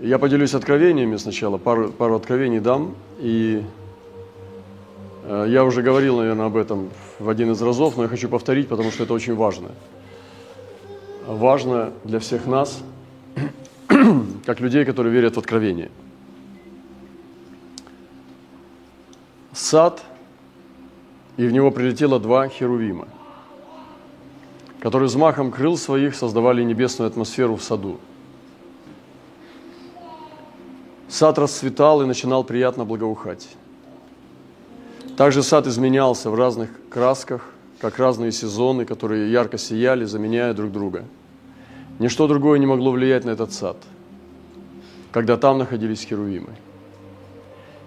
Я поделюсь откровениями сначала, пару, пару откровений дам. И э, я уже говорил, наверное, об этом в один из разов, но я хочу повторить, потому что это очень важно. Важно для всех нас, как людей, которые верят в откровение. Сад, и в него прилетело два херувима, которые взмахом крыл своих создавали небесную атмосферу в саду – Сад расцветал и начинал приятно благоухать. Также сад изменялся в разных красках, как разные сезоны, которые ярко сияли, заменяя друг друга. Ничто другое не могло влиять на этот сад, когда там находились херувимы.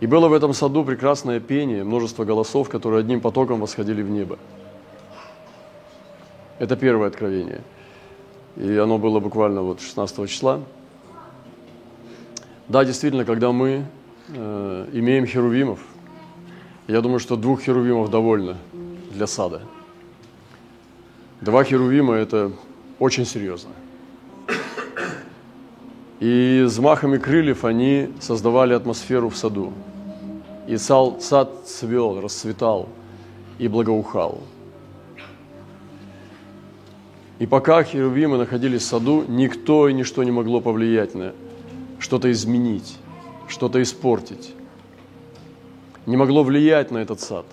И было в этом саду прекрасное пение, множество голосов, которые одним потоком восходили в небо. Это первое откровение. И оно было буквально вот 16 числа. Да, действительно, когда мы э, имеем херувимов, я думаю, что двух херувимов довольно для сада. Два херувима – это очень серьезно. И взмахами крыльев они создавали атмосферу в саду. И сад цвел, расцветал и благоухал. И пока херувимы находились в саду, никто и ничто не могло повлиять на что-то изменить, что-то испортить. Не могло влиять на этот сад,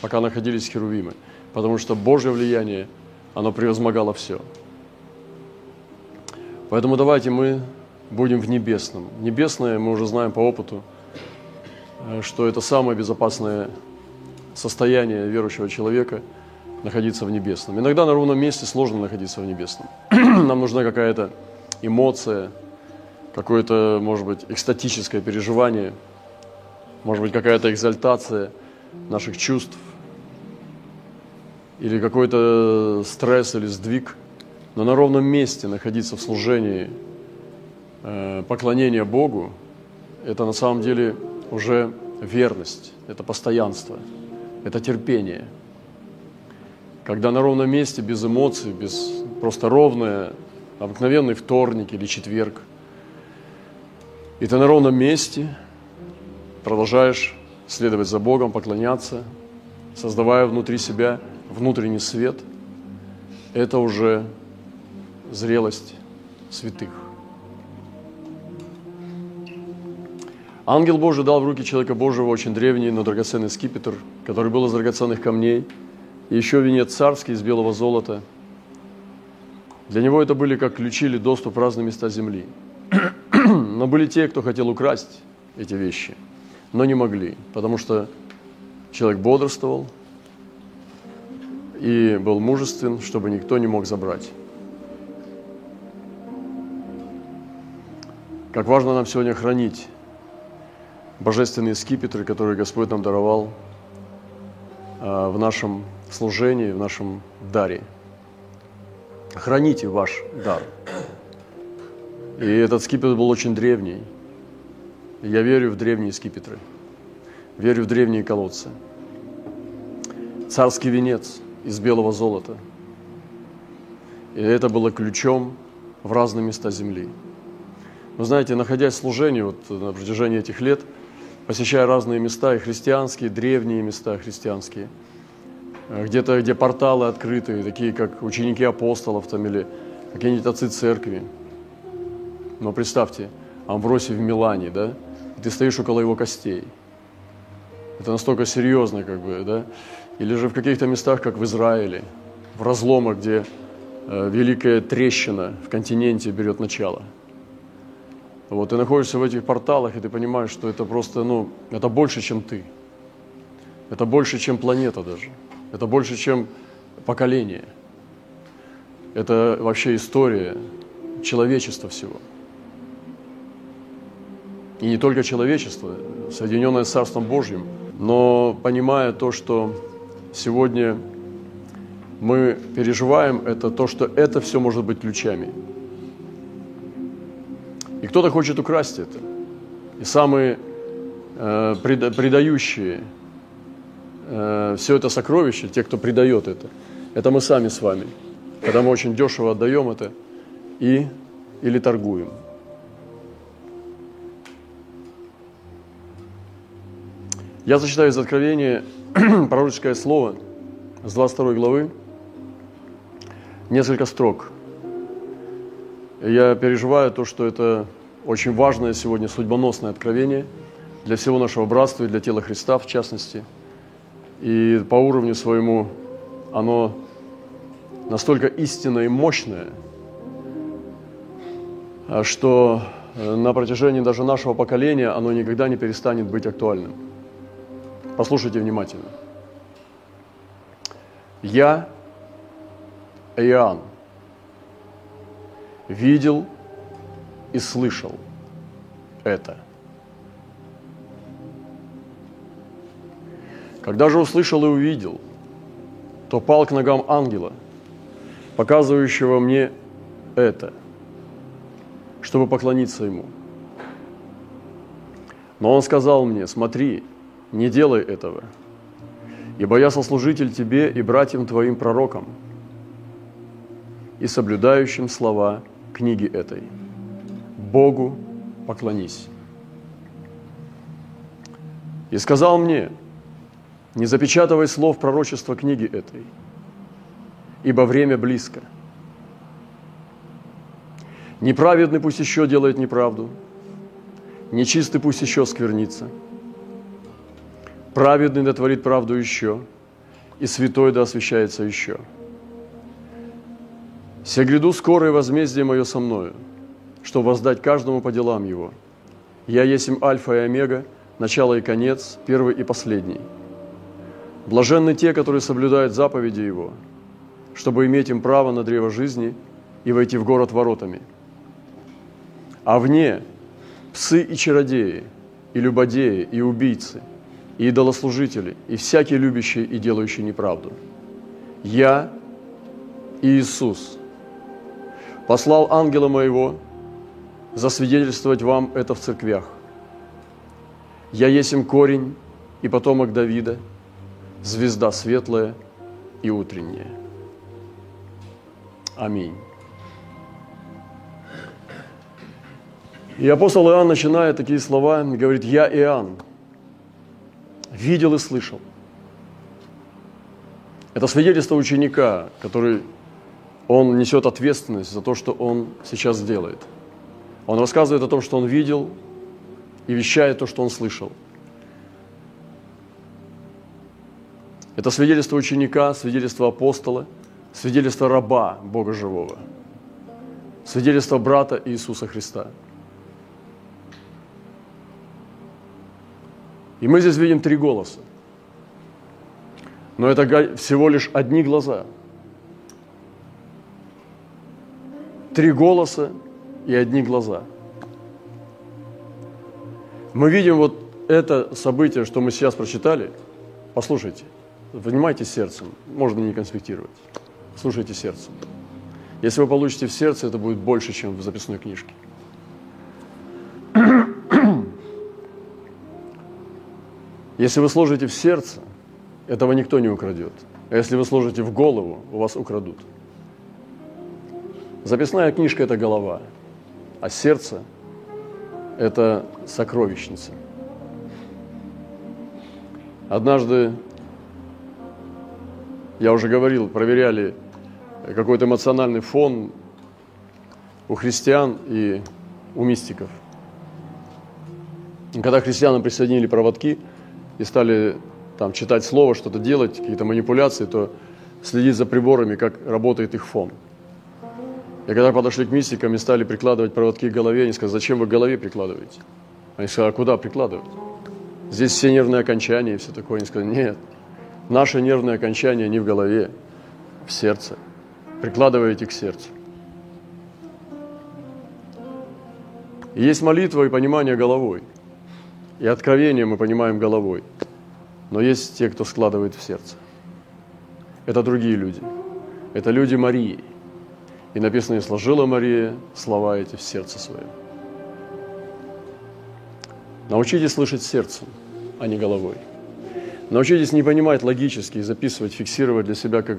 пока находились херувимы, потому что Божье влияние, оно превозмогало все. Поэтому давайте мы будем в небесном. Небесное мы уже знаем по опыту, э, что это самое безопасное состояние верующего человека – находиться в небесном. Иногда на ровном месте сложно находиться в небесном. Нам нужна какая-то эмоция, какое-то, может быть, экстатическое переживание, может быть, какая-то экзальтация наших чувств, или какой-то стресс или сдвиг, но на ровном месте находиться в служении, э, поклонения Богу, это на самом деле уже верность, это постоянство, это терпение. Когда на ровном месте, без эмоций, без просто ровное, обыкновенный вторник или четверг – и ты на ровном месте продолжаешь следовать за Богом, поклоняться, создавая внутри себя внутренний свет. Это уже зрелость святых. Ангел Божий дал в руки человека Божьего очень древний, но драгоценный скипетр, который был из драгоценных камней, и еще венец царский из белого золота. Для него это были как ключи или доступ в разные места земли. Но были те, кто хотел украсть эти вещи, но не могли, потому что человек бодрствовал и был мужествен, чтобы никто не мог забрать. Как важно нам сегодня хранить божественные скипетры, которые Господь нам даровал а, в нашем служении, в нашем даре. Храните ваш дар. И этот скипетр был очень древний. Я верю в древние скипетры. Верю в древние колодцы. Царский венец из белого золота. И это было ключом в разные места земли. Вы знаете, находясь в служении вот на протяжении этих лет, посещая разные места, и христианские, древние места христианские, где-то, где порталы открыты, такие как ученики апостолов там, или какие-нибудь отцы церкви – но представьте, Амвросий в Милане, да, и ты стоишь около его костей. Это настолько серьезно, как бы, да. Или же в каких-то местах, как в Израиле, в разломах, где э, великая трещина в континенте берет начало. Вот ты находишься в этих порталах, и ты понимаешь, что это просто, ну, это больше, чем ты. Это больше, чем планета даже. Это больше, чем поколение. Это вообще история человечества всего – и не только человечество, соединенное с Царством Божьим, но понимая то, что сегодня мы переживаем, это то, что это все может быть ключами. И кто-то хочет украсть это. И самые э, предающие э, все это сокровище, те, кто предает это, это мы сами с вами, когда мы очень дешево отдаем это и или торгуем. Я зачитаю из Откровения пророческое слово с 22 главы, несколько строк. Я переживаю то, что это очень важное сегодня судьбоносное откровение для всего нашего братства и для тела Христа в частности. И по уровню своему оно настолько истинное и мощное, что на протяжении даже нашего поколения оно никогда не перестанет быть актуальным. Послушайте внимательно. Я, Иоанн, видел и слышал это. Когда же услышал и увидел, то пал к ногам ангела, показывающего мне это, чтобы поклониться ему. Но он сказал мне, смотри, не делай этого, ибо я сослужитель тебе и братьям твоим пророкам, и соблюдающим слова книги этой. Богу поклонись. И сказал мне, не запечатывай слов пророчества книги этой, ибо время близко. Неправедный пусть еще делает неправду, нечистый пусть еще сквернится – Праведный да творит правду еще, и святой да освящается еще. Се гряду скорое возмездие мое со мною, чтобы воздать каждому по делам его. Я есть им альфа и омега, начало и конец, первый и последний. Блаженны те, которые соблюдают заповеди его, чтобы иметь им право на древо жизни и войти в город воротами. А вне псы и чародеи, и любодеи, и убийцы – и идолослужители, и всякий любящий и делающий неправду. Я, Иисус, послал ангела моего засвидетельствовать вам это в церквях. Я есть им корень и потомок Давида, звезда светлая и утренняя. Аминь. И апостол Иоанн, начиная такие слова, говорит, «Я Иоанн, видел и слышал. Это свидетельство ученика, который он несет ответственность за то, что он сейчас делает. Он рассказывает о том, что он видел и вещает то, что он слышал. Это свидетельство ученика, свидетельство апостола, свидетельство раба Бога живого, свидетельство брата Иисуса Христа – И мы здесь видим три голоса. Но это всего лишь одни глаза. Три голоса и одни глаза. Мы видим вот это событие, что мы сейчас прочитали. Послушайте, внимайте сердцем, можно не конспектировать. Слушайте сердцем. Если вы получите в сердце, это будет больше, чем в записной книжке. Если вы сложите в сердце, этого никто не украдет. А если вы сложите в голову, у вас украдут. Записная книжка – это голова, а сердце – это сокровищница. Однажды, я уже говорил, проверяли какой-то эмоциональный фон у христиан и у мистиков. когда христианам присоединили проводки – и стали там читать слово, что-то делать, какие-то манипуляции, то следить за приборами, как работает их фон. И когда подошли к мистикам и стали прикладывать проводки к голове, они сказали, зачем вы к голове прикладываете? Они сказали, а куда прикладывать? Здесь все нервные окончания и все такое. Они сказали, нет, наши нервные окончания не в голове, в сердце. Прикладываете к сердцу. И есть молитва и понимание головой. И откровение мы понимаем головой. Но есть те, кто складывает в сердце. Это другие люди. Это люди Марии. И написано, и сложила Мария слова эти в сердце своем. Научитесь слышать сердцем, а не головой. Научитесь не понимать логически и записывать, фиксировать для себя как,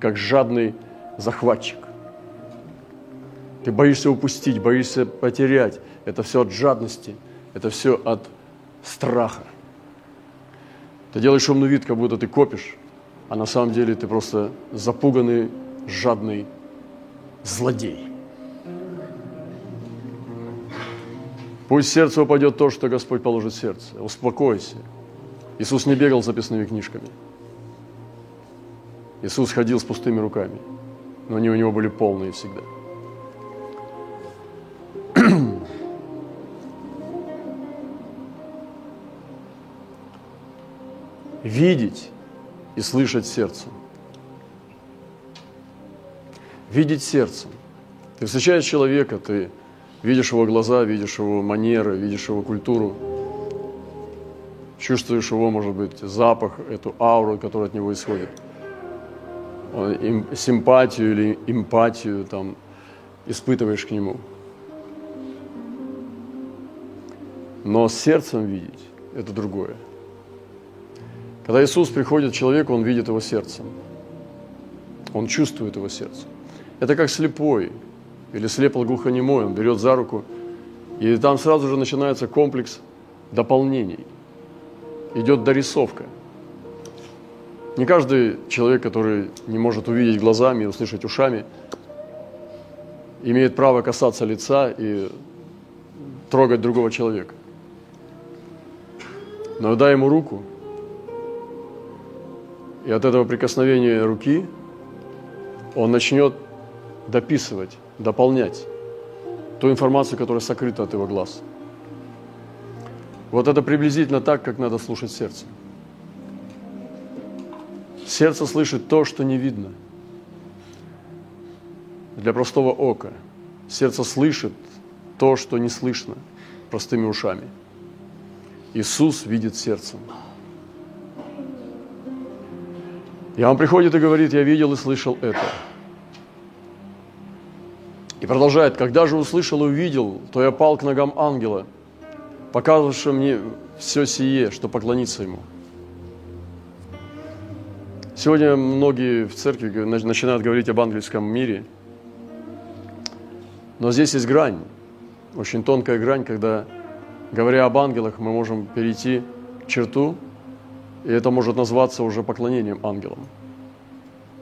как жадный захватчик. Ты боишься упустить, боишься потерять. Это все от жадности, это все от страха. Ты делаешь умный вид, как будто ты копишь, а на самом деле ты просто запуганный, жадный злодей. Пусть сердце упадет то, что Господь положит в сердце. Успокойся. Иисус не бегал записными книжками. Иисус ходил с пустыми руками, но они у него были полные всегда. Видеть и слышать сердцем. Видеть сердцем. Ты встречаешь человека, ты видишь его глаза, видишь его манеры, видишь его культуру, чувствуешь его, может быть, запах, эту ауру, которая от него исходит, симпатию или эмпатию там испытываешь к нему. Но сердцем видеть – это другое. Когда Иисус приходит к человеку, Он видит его сердцем. Он чувствует его сердце. Это как слепой или слепо-глухонемой. Он берет за руку, и там сразу же начинается комплекс дополнений. Идет дорисовка. Не каждый человек, который не может увидеть глазами и услышать ушами, имеет право касаться лица и трогать другого человека. Но дай ему руку, и от этого прикосновения руки он начнет дописывать, дополнять ту информацию, которая сокрыта от его глаз. Вот это приблизительно так, как надо слушать сердце. Сердце слышит то, что не видно. Для простого ока. Сердце слышит то, что не слышно простыми ушами. Иисус видит сердцем. И он приходит и говорит, я видел и слышал это. И продолжает, когда же услышал и увидел, то я пал к ногам ангела, показывавшего мне все сие, что поклониться ему. Сегодня многие в церкви начинают говорить об ангельском мире, но здесь есть грань, очень тонкая грань, когда, говоря об ангелах, мы можем перейти черту, и это может назваться уже поклонением ангелам.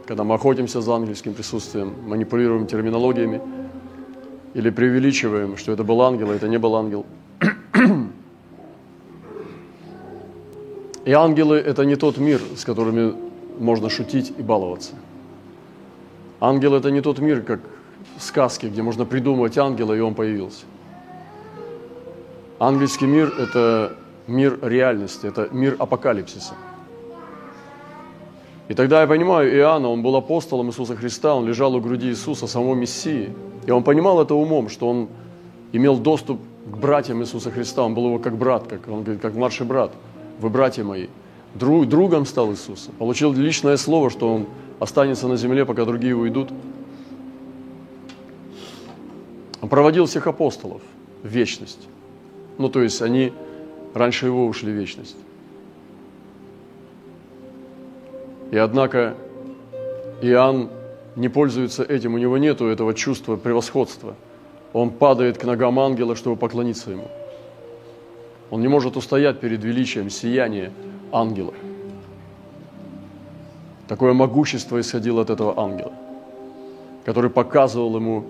Когда мы охотимся за ангельским присутствием, манипулируем терминологиями – или преувеличиваем, что это был ангел, а это не был ангел. И ангелы – это не тот мир, с которыми можно шутить и баловаться. Ангел – это не тот мир, как сказки, где можно придумывать ангела, и он появился. Ангельский мир – это мир реальности, это мир апокалипсиса. И тогда я понимаю, Иоанна, он был апостолом Иисуса Христа, он лежал у груди Иисуса, самого Мессии – и он понимал это умом, что он имел доступ к братьям Иисуса Христа. Он был его как брат, как, он говорит, как младший брат. Вы братья мои. Друг, другом стал Иисуса. Получил личное слово, что он останется на земле, пока другие уйдут. Он проводил всех апостолов в вечность. Ну, то есть они раньше его ушли в вечность. И однако Иоанн не пользуется этим, у него нет этого чувства превосходства. Он падает к ногам ангела, чтобы поклониться ему. Он не может устоять перед величием сияния ангела. Такое могущество исходило от этого ангела, который показывал ему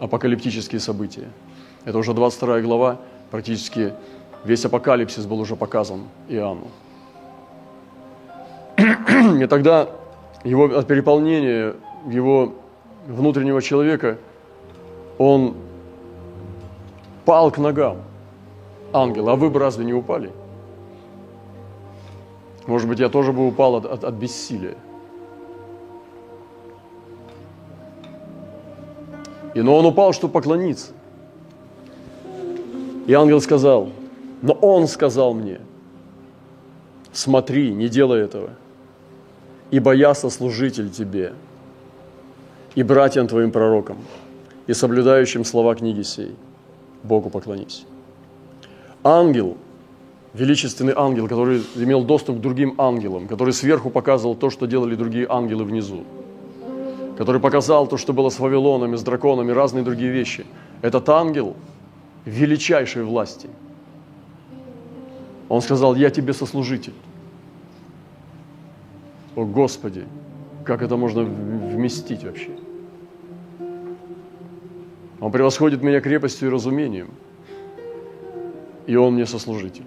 апокалиптические события. Это уже 22 глава, практически весь апокалипсис был уже показан Иоанну. И тогда его от переполнения его внутреннего человека, он пал к ногам ангела. А вы бы разве не упали? Может быть, я тоже бы упал от, от, от бессилия. И но он упал, чтобы поклониться. И ангел сказал, но он сказал мне, смотри, не делай этого, ибо я сослужитель тебе, и братьям твоим пророкам, и соблюдающим слова книги сей. Богу поклонись. Ангел, величественный ангел, который имел доступ к другим ангелам, который сверху показывал то, что делали другие ангелы внизу, который показал то, что было с Вавилонами, с драконами, разные другие вещи. Этот ангел величайшей власти. Он сказал, я тебе сослужитель. О Господи, как это можно вместить вообще? Он превосходит меня крепостью и разумением. И Он мне сослужитель.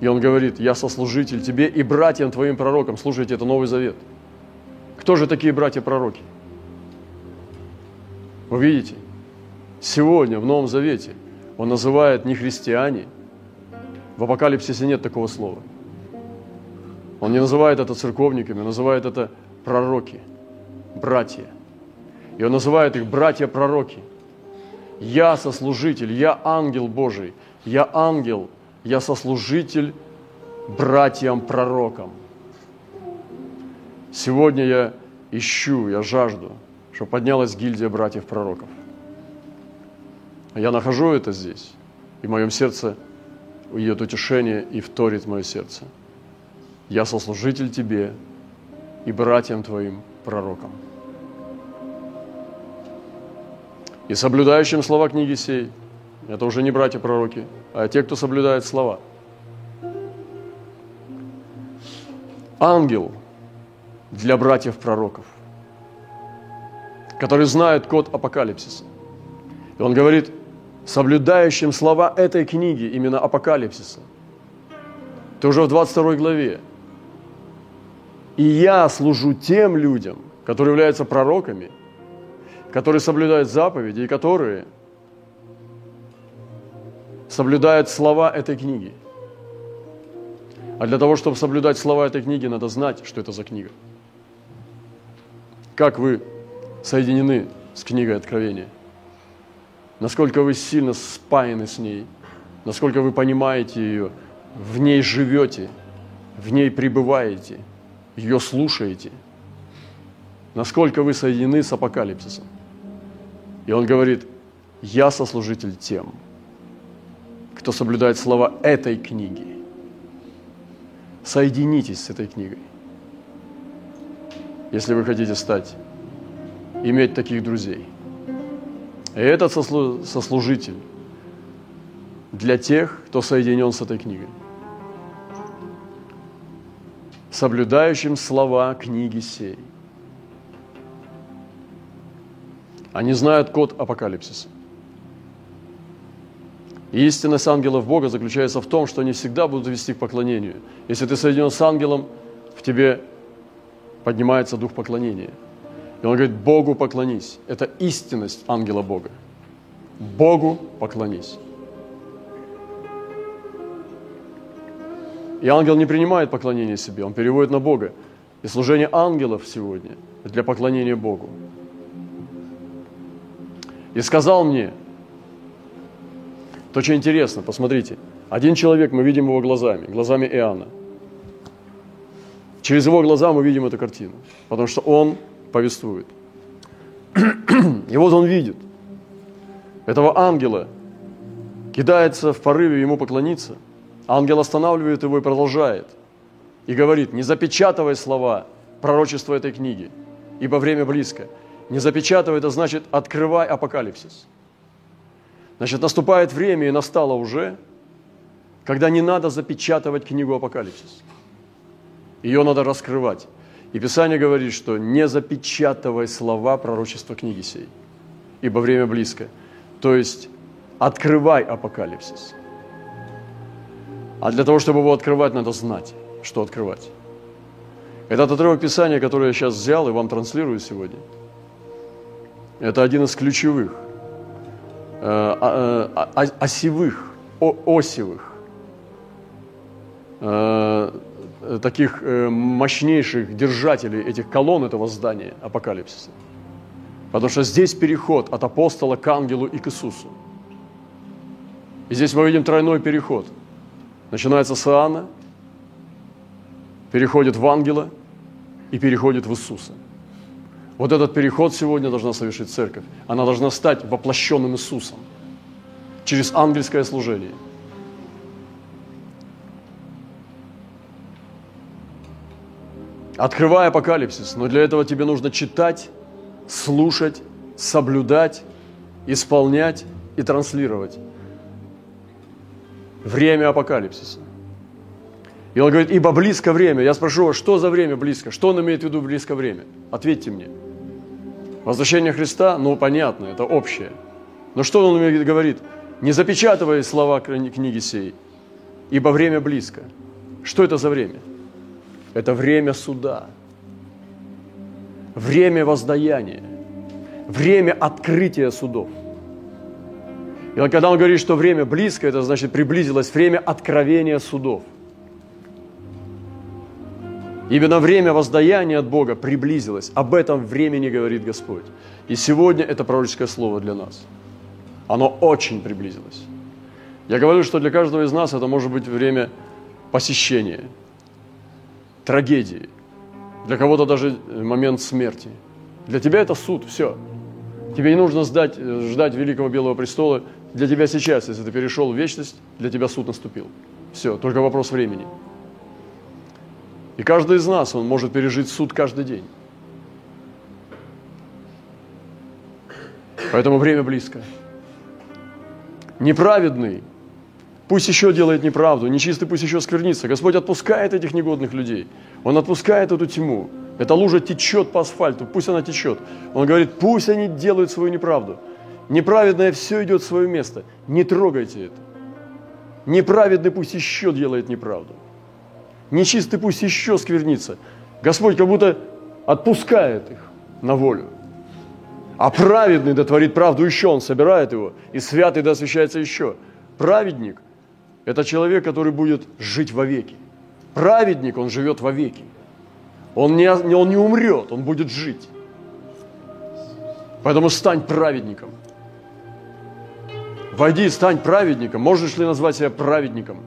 И Он говорит, я сослужитель тебе и братьям твоим пророкам. Слушайте, это Новый Завет. Кто же такие братья-пророки? Вы видите? Сегодня в Новом Завете Он называет не христиане. В Апокалипсисе нет такого слова. Он не называет это церковниками, он называет это пророки, братья – и он называет их братья-пророки. Я сослужитель, я ангел Божий, я ангел, я сослужитель братьям-пророкам. Сегодня я ищу, я жажду, чтобы поднялась гильдия братьев-пророков. Я нахожу это здесь, и в моем сердце идет утешение и вторит мое сердце. Я сослужитель тебе и братьям твоим пророкам. и соблюдающим слова книги сей. Это уже не братья-пророки, а те, кто соблюдает слова. Ангел для братьев-пророков, который знает код апокалипсиса. И он говорит, соблюдающим слова этой книги, именно апокалипсиса. Ты уже в 22 главе. И я служу тем людям, которые являются пророками – которые соблюдают заповеди и которые соблюдают слова этой книги. А для того, чтобы соблюдать слова этой книги, надо знать, что это за книга. Как вы соединены с книгой Откровения? Насколько вы сильно спаяны с ней? Насколько вы понимаете ее? В ней живете? В ней пребываете? Ее слушаете? Насколько вы соединены с апокалипсисом? И он говорит, я сослужитель тем, кто соблюдает слова этой книги. Соединитесь с этой книгой. Если вы хотите стать, иметь таких друзей. И этот сослужитель для тех, кто соединен с этой книгой. Соблюдающим слова книги сей – Они знают код апокалипсиса. И истинность ангелов Бога заключается в том, что они всегда будут вести к поклонению. Если ты соединен с ангелом, в тебе поднимается дух поклонения. И он говорит, Богу поклонись. Это истинность ангела Бога. Богу поклонись. И ангел не принимает поклонение себе, он переводит на Бога. И служение ангелов сегодня для поклонения Богу. И сказал мне, то очень интересно, посмотрите, один человек, мы видим его глазами, глазами Иоанна. Через его глаза мы видим эту картину, потому что он повествует. И вот он видит этого ангела, кидается в порыве ему поклониться. Ангел останавливает его и продолжает. И говорит, не запечатывай слова пророчества этой книги, ибо время близко. Не запечатывай, это значит открывай апокалипсис. Значит, наступает время, и настало уже, когда не надо запечатывать книгу Апокалипсис. Ее надо раскрывать. И Писание говорит, что не запечатывай слова пророчества книги сей, ибо время близко. То есть открывай апокалипсис. А для того, чтобы его открывать, надо знать, что открывать. Этот отрывок Писания, который я сейчас взял и вам транслирую сегодня – это один из ключевых, э, а, э, а, осевых, осевых, э, таких мощнейших держателей этих колонн этого здания апокалипсиса. Потому что здесь переход от апостола к ангелу и к Иисусу. И здесь мы видим тройной переход. Начинается с Иоанна, переходит в ангела и переходит в Иисуса. Вот этот переход сегодня должна совершить церковь. Она должна стать воплощенным Иисусом через ангельское служение. Открывай апокалипсис, но для этого тебе нужно читать, слушать, соблюдать, исполнять и транслировать. Время апокалипсиса. И он говорит, ибо близко время. Я спрошу что за время близко? Что он имеет в виду близко время? Ответьте мне. Возвращение Христа, ну, понятно, это общее. Но что он говорит? Не запечатывай слова книги сей, ибо время близко. Что это за время? Это время суда, время воздаяния, время открытия судов. И когда он говорит, что время близко, это значит приблизилось время откровения судов. Именно время воздаяния от Бога приблизилось. Об этом времени говорит Господь. И сегодня это пророческое слово для нас. Оно очень приблизилось. Я говорю, что для каждого из нас это может быть время посещения, трагедии, для кого-то даже момент смерти. Для тебя это суд, все. Тебе не нужно ждать, ждать Великого Белого Престола. Для тебя сейчас, если ты перешел в вечность, для тебя суд наступил. Все, только вопрос времени. И каждый из нас, он может пережить суд каждый день. Поэтому время близко. Неправедный пусть еще делает неправду, нечистый пусть еще сквернится. Господь отпускает этих негодных людей. Он отпускает эту тьму. Эта лужа течет по асфальту, пусть она течет. Он говорит, пусть они делают свою неправду. Неправедное все идет в свое место. Не трогайте это. Неправедный пусть еще делает неправду нечистый пусть еще сквернится. Господь как будто отпускает их на волю. А праведный да творит правду еще, он собирает его, и святый да освящается еще. Праведник – это человек, который будет жить вовеки. Праведник, он живет вовеки. Он не, он не умрет, он будет жить. Поэтому стань праведником. Войди, стань праведником. Можешь ли назвать себя праведником?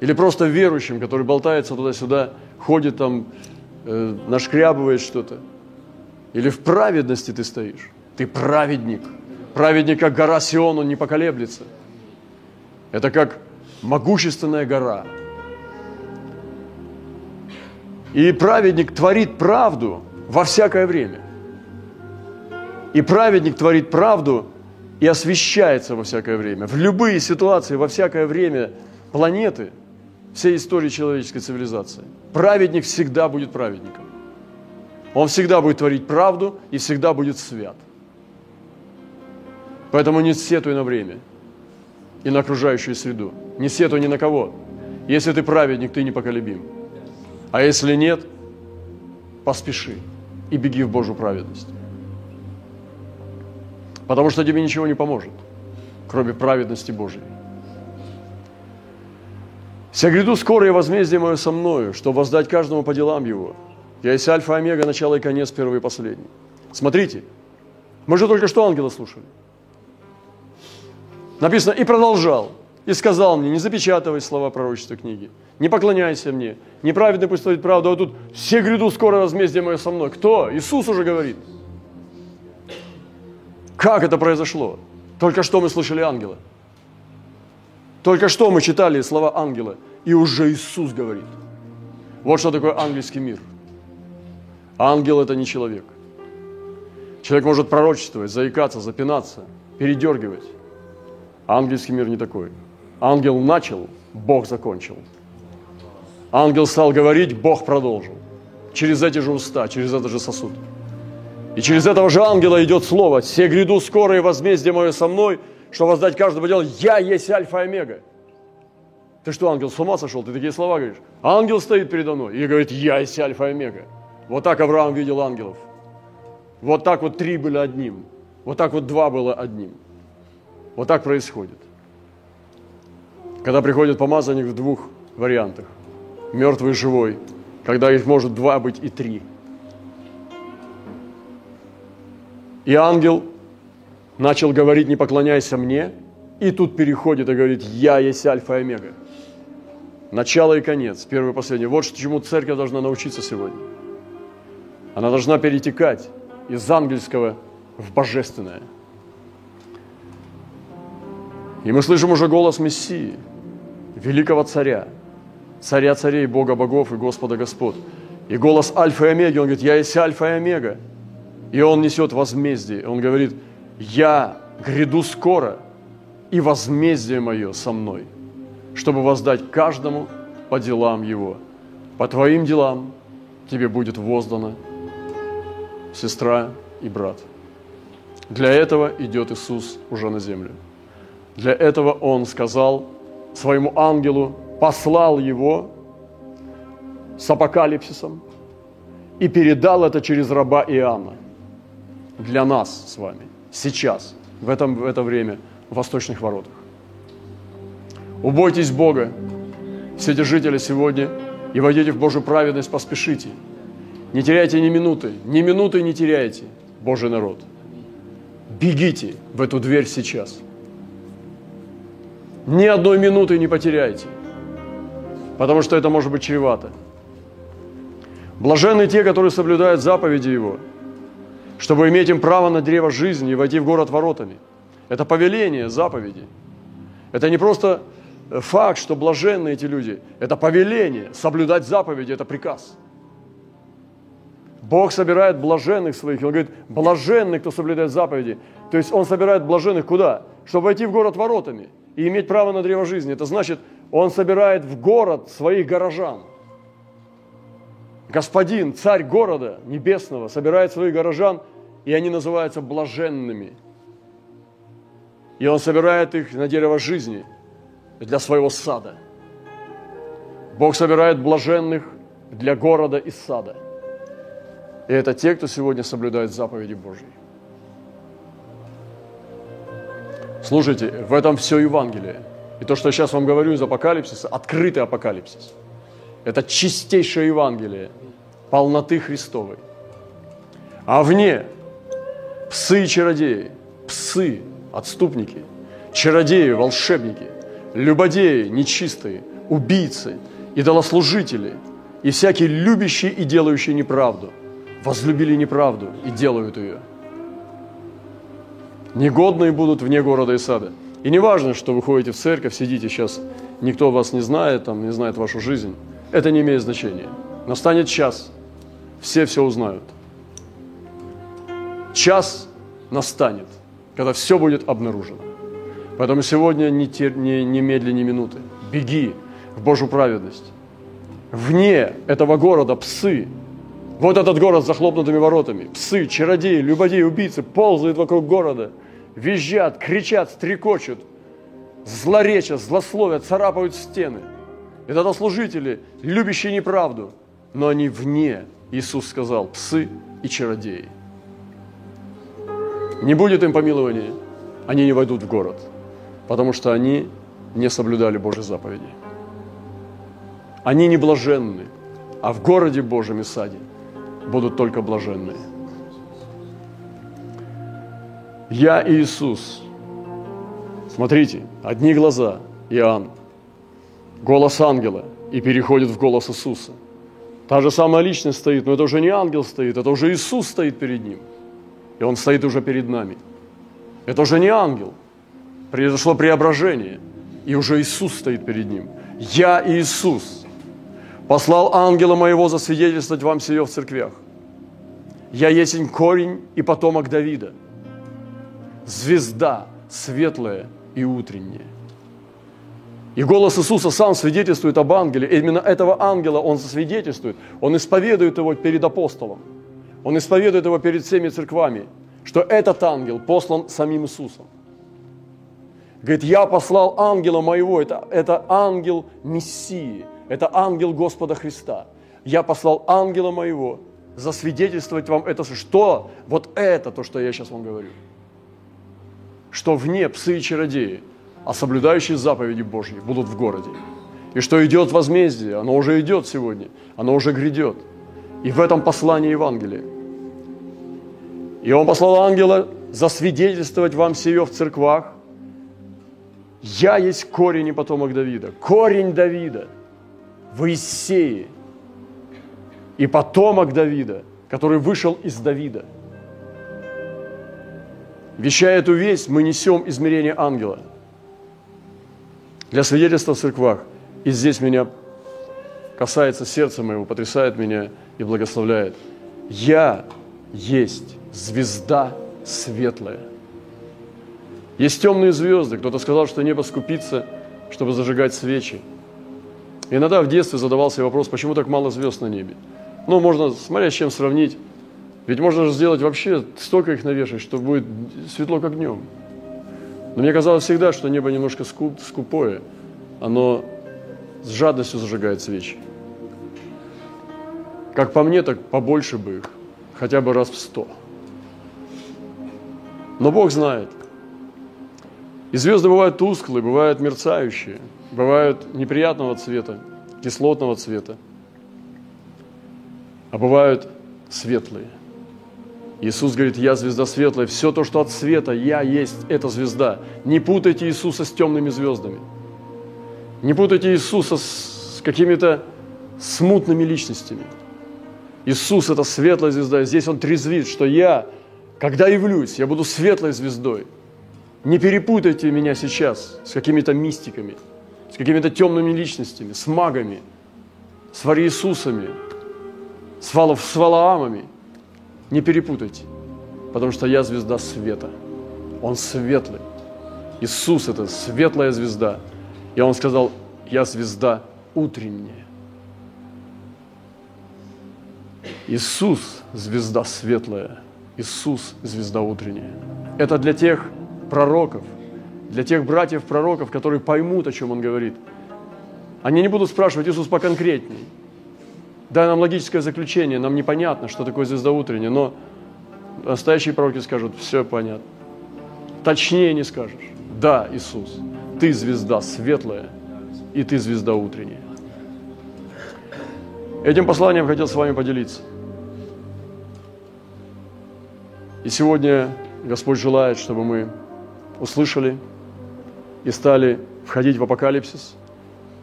Или просто верующим, который болтается туда-сюда, ходит там, э, нашкрябывает что-то. Или в праведности ты стоишь. Ты праведник. Праведник, как гора Сион, он не поколеблется. Это как могущественная гора. И праведник творит правду во всякое время. И праведник творит правду и освещается во всякое время. В любые ситуации, во всякое время планеты – всей истории человеческой цивилизации. Праведник всегда будет праведником. Он всегда будет творить правду и всегда будет свят. Поэтому не сетуй на время и на окружающую среду. Не сетуй ни на кого. Если ты праведник, ты непоколебим. А если нет, поспеши и беги в Божью праведность. Потому что тебе ничего не поможет, кроме праведности Божьей. «Вся гряду скорое возмездие мое со мною, что воздать каждому по делам его. Я есть альфа и омега, начало и конец, первый и последний». Смотрите, мы же только что ангела слушали. Написано, и продолжал, и сказал мне, не запечатывай слова пророчества книги, не поклоняйся мне, неправедный пусть стоит правду, а тут все гряду скорое возмездие мое со мной. Кто? Иисус уже говорит. Как это произошло? Только что мы слышали ангела. Только что мы читали слова ангела, и уже Иисус говорит. Вот что такое ангельский мир. Ангел – это не человек. Человек может пророчествовать, заикаться, запинаться, передергивать. Ангельский мир не такой. Ангел начал, Бог закончил. Ангел стал говорить, Бог продолжил. Через эти же уста, через этот же сосуд. И через этого же ангела идет слово «Все гряду скоро и возмездие мое со мной, что воздать каждому делу, я есть альфа и омега. Ты что, ангел, с ума сошел? Ты такие слова говоришь. Ангел стоит передо мной и говорит, я есть альфа и омега. Вот так Авраам видел ангелов. Вот так вот три были одним. Вот так вот два было одним. Вот так происходит. Когда приходит помазанник в двух вариантах. Мертвый и живой. Когда их может два быть и три. И ангел начал говорить, не поклоняйся мне, и тут переходит и говорит, я есть альфа и омега. Начало и конец, первое и последнее. Вот чему церковь должна научиться сегодня. Она должна перетекать из ангельского в божественное. И мы слышим уже голос Мессии, великого царя, царя царей, Бога богов и Господа Господ. И голос Альфа и Омеги, он говорит, я есть Альфа и Омега. И он несет возмездие. Он говорит, я гряду скоро, и возмездие мое со мной, чтобы воздать каждому по делам его. По твоим делам тебе будет воздана сестра и брат. Для этого идет Иисус уже на землю. Для этого Он сказал своему ангелу, послал его с апокалипсисом и передал это через раба Иоанна для нас с вами сейчас, в, этом, в это время, в восточных воротах. Убойтесь Бога, все жители сегодня, и войдите в Божью праведность, поспешите. Не теряйте ни минуты, ни минуты не теряйте, Божий народ. Бегите в эту дверь сейчас. Ни одной минуты не потеряйте, потому что это может быть чревато. Блаженны те, которые соблюдают заповеди Его, чтобы иметь им право на древо жизни и войти в город воротами. Это повеление заповеди. Это не просто факт, что блаженны эти люди. Это повеление. Соблюдать заповеди – это приказ. Бог собирает блаженных своих. Он говорит, блаженный, кто соблюдает заповеди. То есть Он собирает блаженных куда? Чтобы войти в город воротами и иметь право на древо жизни. Это значит, Он собирает в город своих горожан. Господин, царь города небесного, собирает своих горожан, и они называются блаженными. И Он собирает их на дерево жизни – для своего сада. Бог собирает блаженных для города и сада. И это те, кто сегодня соблюдает заповеди Божьи. Слушайте, в этом все Евангелие. И то, что я сейчас вам говорю из апокалипсиса, открытый апокалипсис. Это чистейшее Евангелие полноты Христовой. А вне псы и чародеи, псы, отступники, чародеи, волшебники, любодеи, нечистые, убийцы, идолослужители и всякие любящие и делающие неправду возлюбили неправду и делают ее. Негодные будут вне города и сада. И не важно, что вы ходите в церковь, сидите сейчас, никто вас не знает, там, не знает вашу жизнь. Это не имеет значения. Настанет час, все все узнают. Час настанет, когда все будет обнаружено. Поэтому сегодня не, тер, не, не медли ни минуты. Беги в Божью праведность. Вне этого города псы. Вот этот город с захлопнутыми воротами. Псы, чародеи, любодеи, убийцы ползают вокруг города. Визжат, кричат, стрекочут. Злоречат, злословят, царапают стены. И тогда служители, любящие неправду, но они вне, Иисус сказал, псы и чародеи. Не будет им помилования, они не войдут в город – потому что они не соблюдали Божьи заповеди. Они не блаженны, а в городе Божьем и саде будут только блаженные. Я Иисус. Смотрите, одни глаза, Иоанн, голос ангела и переходит в голос Иисуса. Та же самая личность стоит, но это уже не ангел стоит, это уже Иисус стоит перед ним. И Он стоит уже перед нами. Это уже не ангел – произошло преображение, и уже Иисус стоит перед ним. Я Иисус послал ангела моего засвидетельствовать вам сие в церквях. Я есть корень и потомок Давида, звезда светлая и утренняя. И голос Иисуса сам свидетельствует об ангеле. И именно этого ангела он засвидетельствует. Он исповедует его перед апостолом. Он исповедует его перед всеми церквами, что этот ангел послан самим Иисусом. Говорит, я послал ангела моего, это, это ангел Мессии, это ангел Господа Христа. Я послал ангела моего засвидетельствовать вам это, что вот это то, что я сейчас вам говорю. Что вне псы и чародеи, а соблюдающие заповеди Божьи будут в городе. И что идет возмездие, оно уже идет сегодня, оно уже грядет. И в этом послании Евангелия. И он послал ангела засвидетельствовать вам сие в церквах, я есть корень и потомок Давида, корень Давида в Иисее и потомок Давида, который вышел из Давида. Вещая эту весть, мы несем измерение ангела для свидетельства в церквах. И здесь меня касается сердца моего, потрясает меня и благословляет. Я есть звезда светлая – есть темные звезды. Кто-то сказал, что небо скупится, чтобы зажигать свечи. Иногда в детстве задавался вопрос, почему так мало звезд на небе. Ну, можно, смотря с чем сравнить. Ведь можно же сделать вообще столько их навешать, что будет светло как днем. Но мне казалось всегда, что небо немножко скуп, скупое. Оно с жадностью зажигает свечи. Как по мне, так побольше бы их, хотя бы раз в сто. Но Бог знает. И звезды бывают тусклые, бывают мерцающие, бывают неприятного цвета, кислотного цвета, а бывают светлые. Иисус говорит, я звезда светлая, все то, что от света, я есть эта звезда. Не путайте Иисуса с темными звездами. Не путайте Иисуса с какими-то смутными личностями. Иисус – это светлая звезда, здесь Он трезвит, что я, когда явлюсь, я буду светлой звездой. Не перепутайте меня сейчас с какими-то мистиками, с какими-то темными личностями, с магами, с Вариисусами, с, Вала, с Валаамами. Не перепутайте, потому что я звезда света. Он светлый. Иисус – это светлая звезда. И Он сказал, я звезда утренняя. Иисус – звезда светлая, Иисус – звезда утренняя. Это для тех пророков, для тех братьев-пророков, которые поймут, о чем Он говорит. Они не будут спрашивать, Иисус, поконкретней. Дай нам логическое заключение, нам непонятно, что такое звезда утренняя, но настоящие пророки скажут, все понятно. Точнее не скажешь. Да, Иисус, ты звезда светлая, и ты звезда утренняя. Этим посланием хотел с вами поделиться – И сегодня Господь желает, чтобы мы услышали и стали входить в апокалипсис,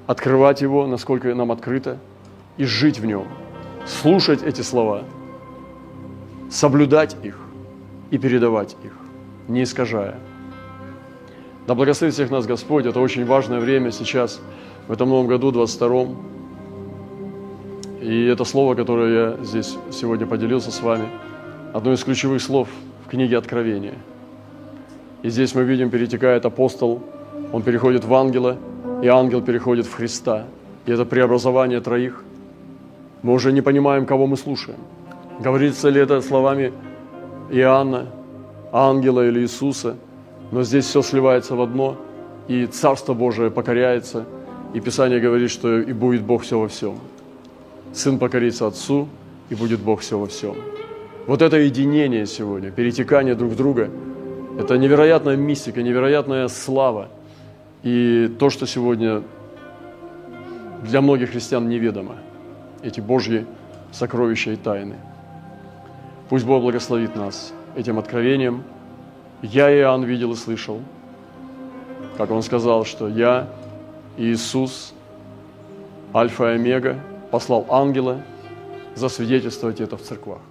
открывать его, насколько нам открыто, и жить в нем, слушать эти слова, соблюдать их и передавать их, не искажая. Да благословит всех нас Господь, это очень важное время сейчас, в этом новом году, 22-м. И это слово, которое я здесь сегодня поделился с вами – одно из ключевых слов в книге Откровения. И здесь мы видим, перетекает апостол, он переходит в ангела, и ангел переходит в Христа. И это преобразование троих. Мы уже не понимаем, кого мы слушаем. Говорится ли это словами Иоанна, ангела или Иисуса, но здесь все сливается в одно, и Царство Божие покоряется, и Писание говорит, что и будет Бог все во всем. Сын покорится Отцу, и будет Бог все во всем. Вот это единение сегодня, перетекание друг в друга, это невероятная мистика, невероятная слава. И то, что сегодня для многих христиан неведомо, эти Божьи сокровища и тайны. Пусть Бог благословит нас этим откровением. Я, Иоанн, видел и слышал, как он сказал, что я, Иисус, Альфа и Омега, послал ангела засвидетельствовать это в церквах.